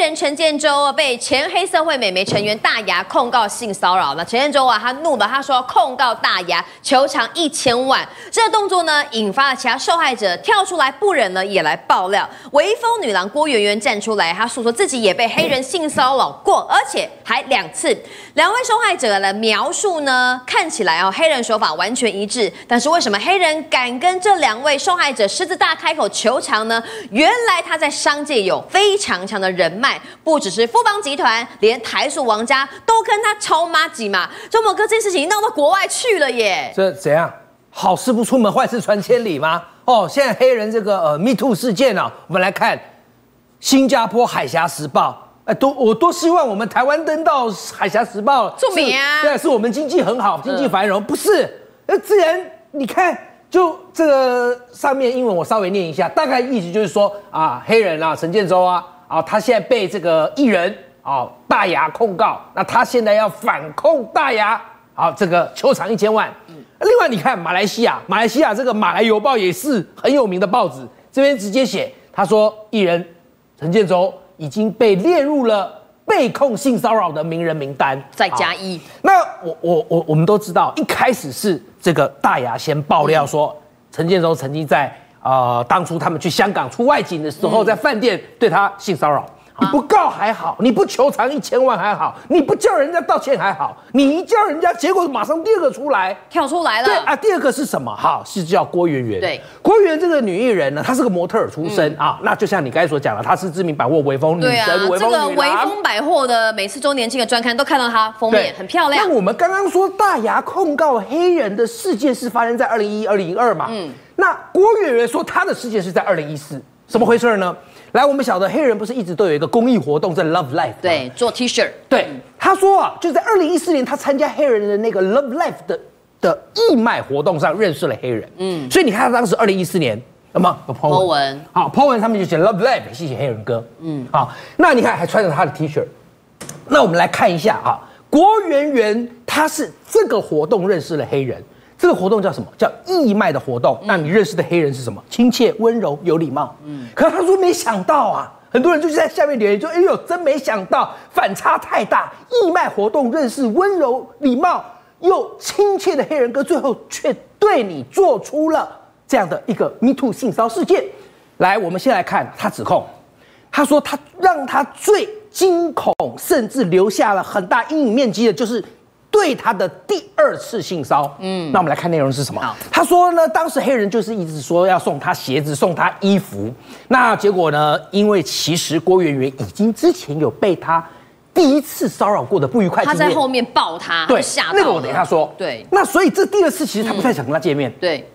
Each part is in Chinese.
人陈建州啊被前黑社会美眉成员大牙控告性骚扰。那陈建州啊，他怒了，他说控告大牙，求偿一千万。这个动作呢，引发了其他受害者跳出来，不忍呢也来爆料。微风女郎郭媛媛站出来，她诉说自己也被黑人性骚扰过，而且还两次。两位受害者的描述呢，看起来哦，黑人手法完全一致。但是为什么黑人敢跟这两位受害者狮子大开口求偿呢？原来他在商界有非常强的人脉，不只是富邦集团，连台塑王家都跟他超妈几嘛。周末哥，这件事情闹到国外去了耶！这怎样？好事不出门，坏事传千里吗？哦，现在黑人这个呃 Me Too 事件啊，我们来看新加坡海峡时报。哎，多我多希望我们台湾登到海峡时报，著名啊！对，是我们经济很好，经济繁荣，不是？那自然你看。就这个上面英文我稍微念一下，大概意思就是说啊，黑人啊，陈建州啊，啊，他现在被这个艺人啊大牙控告，那他现在要反控大牙，啊，这个求偿一千万。嗯，另外你看马来西亚，马来西亚这个马来邮报也是很有名的报纸，这边直接写，他说艺人陈建州已经被列入了。被控性骚扰的名人名单再加一。那我我我我们都知道，一开始是这个大牙先爆料说，陈建州曾经在呃当初他们去香港出外景的时候，在饭店对他性骚扰。你不告还好，你不求偿一千万还好，你不叫人家道歉还好，你一叫人家，结果马上第二个出来跳出来了。对啊，第二个是什么？哈，是叫郭媛媛。对，郭媛媛这个女艺人呢，她是个模特儿出身、嗯、啊。那就像你刚才所讲的，她是知名百货微风女神。这个微风百货的每次周年庆的专刊都看到她封面，很漂亮。那我们刚刚说大牙控告黑人的事件是发生在二零一一、二零一二嘛？嗯。那郭媛媛说她的事件是在二零一四，怎么回事呢？来，我们晓得黑人不是一直都有一个公益活动在 Love Life，对，做 T 恤。对，他说啊，就在二零一四年，他参加黑人的那个 Love Life 的的义卖活动上认识了黑人。嗯，所以你看他当时二零一四年，那么有 po 文，好 po 文上面就写 Love Life，谢谢黑人哥。嗯，好，那你看还穿着他的 T 恤。那我们来看一下啊，郭媛媛他是这个活动认识了黑人。这个活动叫什么？叫义卖的活动。那你认识的黑人是什么？亲切、温柔、有礼貌。嗯。可是他说没想到啊，很多人就是在下面留言说：“哎呦，真没想到，反差太大。义卖活动认识温柔、礼貌又亲切的黑人哥，最后却对你做出了这样的一个 Me Too 性骚事件。”来，我们先来看他指控。他说他让他最惊恐，甚至留下了很大阴影面积的，就是。对他的第二次性骚，嗯，那我们来看内容是什么？他说呢，当时黑人就是一直说要送他鞋子，送他衣服。那结果呢，因为其实郭媛媛已经之前有被他第一次骚扰过的不愉快，他在后面抱他，对，吓到那个我等一下说。对，那所以这第二次其实他不太想跟他见面。嗯、对，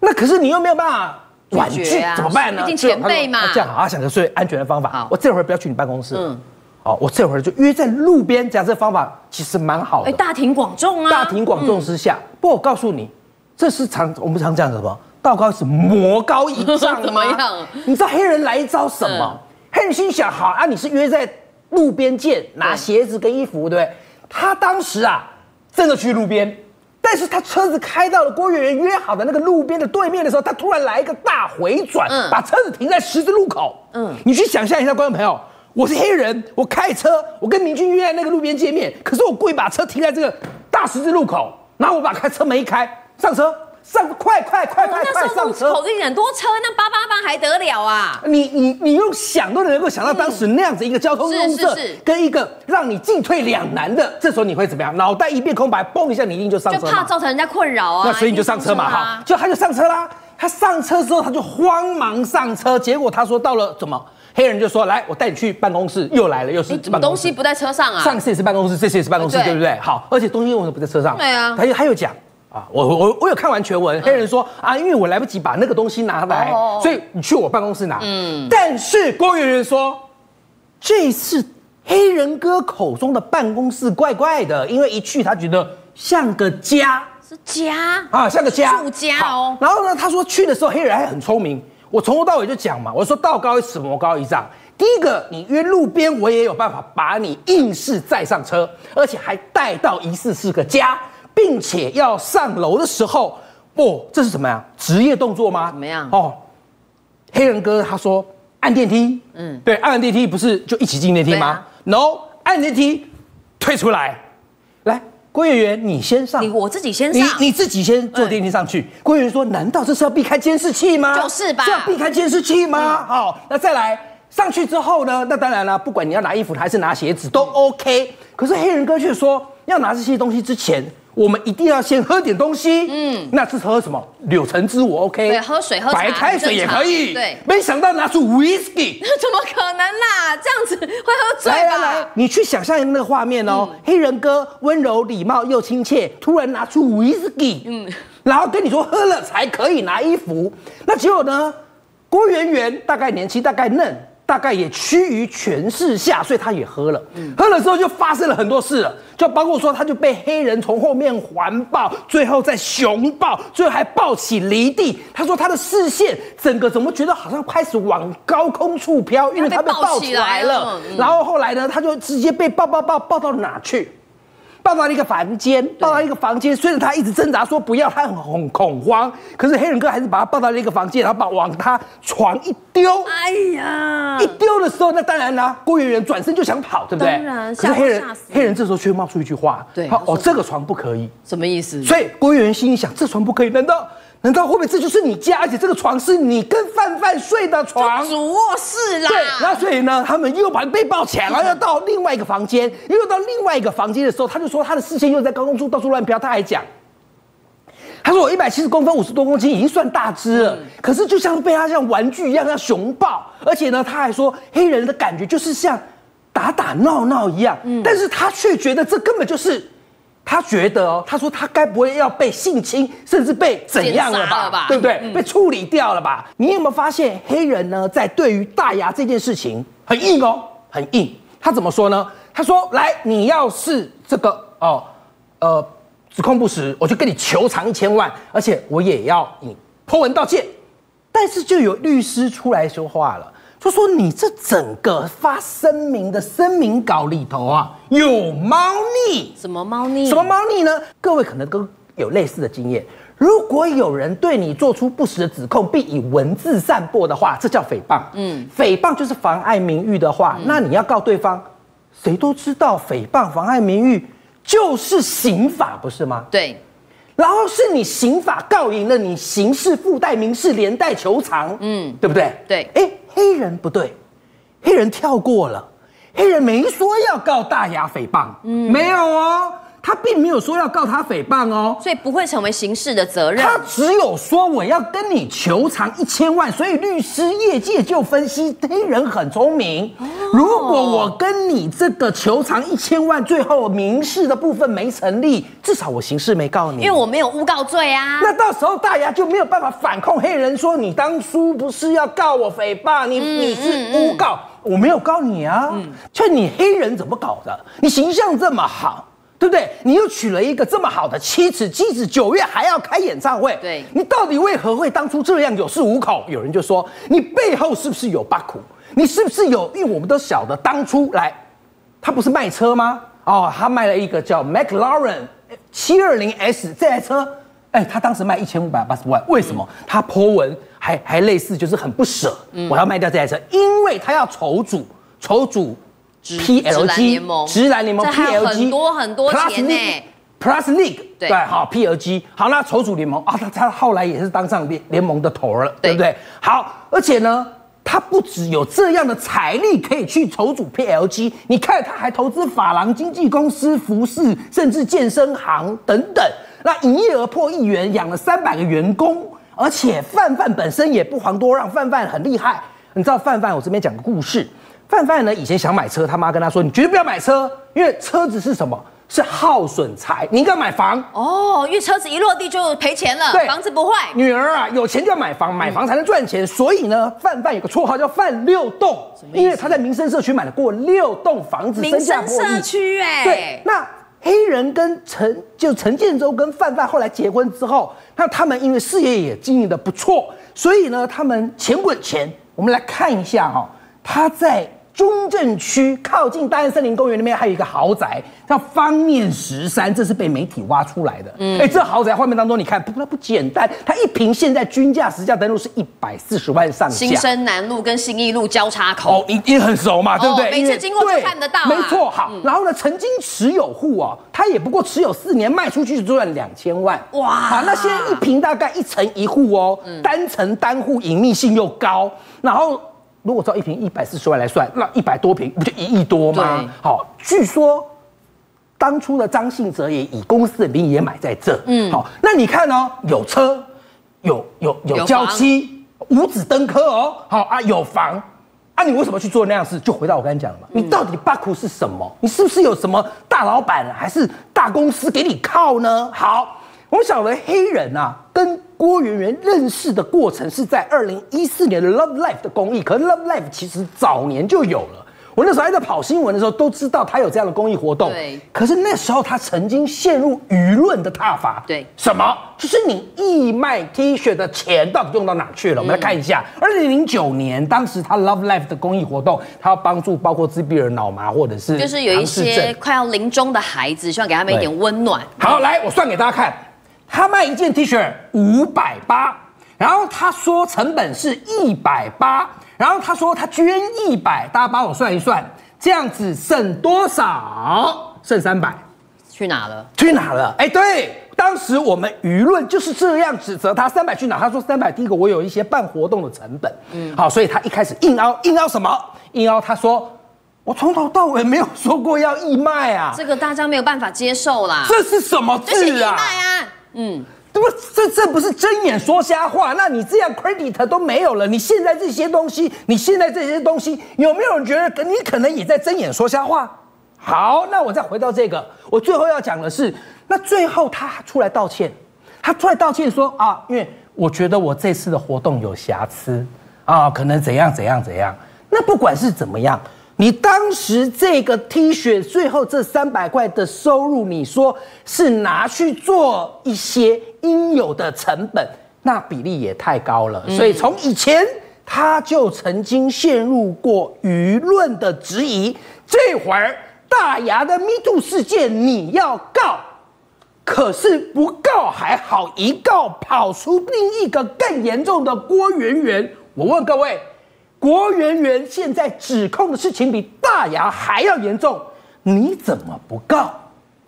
那可是你又没有办法婉拒，啊、怎么办呢？毕竟前辈嘛。这样好，他想个最安全的方法。好我这会儿不要去你办公室。嗯。哦，我这会儿就约在路边，这样这方法其实蛮好的。哎，大庭广众啊！大庭广众之下，不过我告诉你，这是常我们常讲什么？道高是魔高一丈怎么样？你知道黑人来一招什么？黑人心想：好啊，你是约在路边见，拿鞋子跟衣服，对不对？他当时啊，真的去路边，但是他车子开到了郭媛媛约好的那个路边的对面的时候，他突然来一个大回转，把车子停在十字路口。嗯，你去想象一下，观众朋友。我是黑人，我开车，我跟明君约在那个路边见面，可是我故意把车停在这个大十字路口，然后我把开车门一开，上车，上快快快快快上车！口子很多车，那八八八还得了啊？你你你用想都能够想到当时那样子一个交通公社，跟一个让你进退两难的，这时候你会怎么样？脑袋一片空白，嘣一下你一定就上车，就怕造成人家困扰啊。那所以你就上车嘛，哈，就他就上车啦。他上车之后他就慌忙上车，结果他说到了怎么？黑人就说：“来，我带你去办公室。”又来了，又是办公室。东西不在车上啊？上次也是办公室，这次也是办公室，对不对？好，而且东西为什么不在车上？对啊。他又他又讲啊，我我我有看完全文。黑人说啊，因为我来不及把那个东西拿来，所以你去我办公室拿。嗯。但是郭媛媛说，这次黑人哥口中的办公室怪怪的，因为一去他觉得像个家，是家啊，像个家住家哦。然后呢，他说去的时候黑人还很聪明。我从头到尾就讲嘛，我说道高一尺，魔高一丈。第一个，你约路边，我也有办法把你硬是载上车，而且还带到疑似是个家，并且要上楼的时候，不、哦，这是什么呀？职业动作吗？怎么样？哦，黑人哥他说，按电梯，嗯，对，按完电梯不是就一起进电梯吗、啊、？No，按电梯退出来，来，郭议员，你先上，你我自己先上，你你自己先坐电梯上去。郭议员说：“难道这是要避开监视器吗？就是吧，是要避开监视器吗？嗯、好，那再来上去之后呢？那当然了，不管你要拿衣服还是拿鞋子都 OK。可是黑人哥却说，要拿这些东西之前。”我们一定要先喝点东西，嗯，那是喝什么？柳橙汁我 OK，对，喝水喝，白开水也可以，对。没想到拿出 whisky，怎么可能啦？这样子会喝醉吧？来来来，你去想象那个画面哦，嗯、黑人哥温柔礼貌又亲切，突然拿出 whisky，嗯，然后跟你说喝了才可以拿衣服，那结果呢？郭圆圆大概年轻，大概嫩。大概也趋于权势下，所以他也喝了。嗯、喝了之后就发生了很多事了，就包括说他就被黑人从后面环抱，最后再熊抱，最后还抱起离地。他说他的视线整个怎么觉得好像开始往高空处飘，因为他被抱起来了。嗯、然后后来呢，他就直接被抱抱抱抱到哪去？抱到一个房间，抱到一个房间。虽然他一直挣扎说不要，他很恐恐慌，可是黑人哥还是把他抱到了一个房间，然后把往他床一丢。哎呀！一丢的时候，那当然啦，郭圆圆转身就想跑，对不对？当然。可是黑人黑人这时候却冒出一句话：对，哦，这个床不可以。什么意思？所以郭圆圆心里想：这床不可以？难道？难道会不会这就是你家？而且这个床是你跟范范睡的床，主卧室啦。对，那所以呢，他们又把被抱起来，然后要到另外一个房间。又到另外一个房间的时候，他就说他的视线又在高空处到处乱飘。他还讲，他说我一百七十公分，五十多公斤，已经算大只了。嗯、可是就像被他像玩具一样像熊抱，而且呢，他还说黑人的感觉就是像打打闹闹一样。嗯，但是他却觉得这根本就是。他觉得哦，他说他该不会要被性侵，甚至被怎样了吧？了吧对不对？嗯、被处理掉了吧？你有没有发现黑人呢，在对于大牙这件事情很硬哦，很硬。他怎么说呢？他说：“来，你要是这个哦，呃，指控不实，我就跟你求偿一千万，而且我也要你 PO 文道歉。”但是就有律师出来说话了。就说你这整个发声明的声明稿里头啊，有猫腻。什么猫腻？什么猫腻呢？各位可能都有类似的经验。如果有人对你做出不实的指控，并以文字散播的话，这叫诽谤。嗯，诽谤就是妨碍名誉的话，嗯、那你要告对方，谁都知道诽谤妨碍名誉就是刑法，不是吗？对。然后是你刑法告赢了，你刑事附带民事连带求偿，嗯，对不对？对。哎。黑人不对，黑人跳过了，黑人没说要告大牙诽谤，嗯，没有哦。他并没有说要告他诽谤哦，所以不会成为刑事的责任。他只有说我要跟你求偿一千万，所以律师业界就分析黑人很聪明。哦、如果我跟你这个求偿一千万，最后民事的部分没成立，至少我刑事没告你，因为我没有诬告罪啊。那到时候大牙就没有办法反控黑人，说你当初不是要告我诽谤，你、嗯、你是诬告，嗯、我没有告你啊。嗯，劝你黑人怎么搞的？你形象这么好。对不对？你又娶了一个这么好的妻子，妻子九月还要开演唱会，对，你到底为何会当初这样有恃无恐？有人就说你背后是不是有八苦？你是不是有？因为我们都晓得当初来，他不是卖车吗？哦，他卖了一个叫 McLaren 七二零 S 这台车，哎，他当时卖一千五百八十万，为什么？嗯、他 po 文还还类似就是很不舍，嗯、我要卖掉这台车，因为他要筹组筹组。P L G 直男联盟。P L G 很多很多钱呢，Plus League 对。好 P L G 好，那筹组联盟啊，他他后来也是当上联联盟的头了，对不对？好，而且呢，他不只有这样的财力可以去筹组 P L G，你看他还投资法郎经纪公司、服饰，甚至健身行等等，那营业额破亿元，养了三百个员工，而且范范本身也不遑多让，范范很厉害，你知道范范，我这边讲个故事。范范呢？以前想买车，他妈跟他说：“你绝对不要买车，因为车子是什么？是耗损财。你应该买房哦，因为车子一落地就赔钱了。对，房子不坏。女儿啊，有钱就要买房，买房才能赚钱。嗯、所以呢，范范有个绰号叫范六栋，因为他在民生社区买了过六栋房子，民生社区哎。对，那黑人跟陈就陈建州跟范范后来结婚之后，那他们因为事业也经营的不错，所以呢，他们钱滚钱。我们来看一下哈、哦，他在。中正区靠近大安森林公园那边还有一个豪宅叫方面十三，这是被媒体挖出来的。嗯，哎，这豪宅画面当中，你看不不不简单，它一平现在均价实价登录是一百四十万上下。新生南路跟新义路交叉口，哦，一定很熟嘛，对不对？每次经过就看得到。没错，好。然后呢，曾经持有户哦，他也不过持有四年，卖出去就赚两千万。哇，好，那现在一平大概一层一户哦，单层单户，隐秘性又高，然后。如果照一瓶一百四十万来算，那一百多瓶不就一亿多吗？好，据说当初的张信哲也以公司的名义也买在这。嗯，好，那你看哦，有车，有有有娇妻，五子登科哦，好啊，有房啊，你为什么去做那样事？就回到我刚才讲的嘛，你到底巴库是什么？你是不是有什么大老板还是大公司给你靠呢？好，我们晓得黑人啊，跟。郭圆圆认识的过程是在二零一四年的 Love Life 的公益，可是 Love Life 其实早年就有了。我那时候还在跑新闻的时候，都知道他有这样的公益活动。对。可是那时候他曾经陷入舆论的挞伐。对。什么？就是你义卖 T 恤的钱到底用到哪去了？我们来看一下，二零零九年，当时他 Love Life 的公益活动，他要帮助包括自闭儿、脑麻或者是就是有一些快要临终的孩子，希望给他们一点温暖。好，来，我算给大家看。他卖一件 T 恤五百八，然后他说成本是一百八，然后他说他捐一百，大家帮我算一算，这样子剩多少？剩三百，去哪了？去哪了？哎，对，当时我们舆论就是这样指责他，三百去哪？他说三百，第一个我有一些办活动的成本，嗯，好，所以他一开始硬凹，硬凹什么？硬凹他说我从头到尾没有说过要义卖啊，这个大家没有办法接受啦，这是什么字啊？嗯，对不？这这不是睁眼说瞎话。那你这样 credit 都没有了，你现在这些东西，你现在这些东西，有没有人觉得你可能也在睁眼说瞎话？好，那我再回到这个，我最后要讲的是，那最后他出来道歉，他出来道歉说啊，因为我觉得我这次的活动有瑕疵啊，可能怎样怎样怎样。那不管是怎么样。你当时这个 T 恤最后这三百块的收入，你说是拿去做一些应有的成本，那比例也太高了。所以从以前他就曾经陷入过舆论的质疑。这会儿大牙的 Me Too 事件你要告，可是不告还好，一告跑出另一个更严重的郭圆圆。我问各位。郭圆圆现在指控的事情比大牙还要严重，你怎么不告？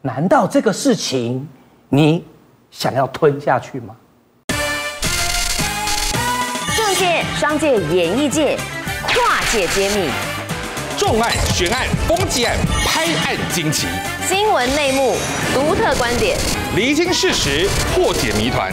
难道这个事情你想要吞下去吗？政界、商界、演艺界跨界揭秘，重案、悬案、攻击案、拍案惊奇，新闻内幕、独特观点，厘清事实，破解谜团。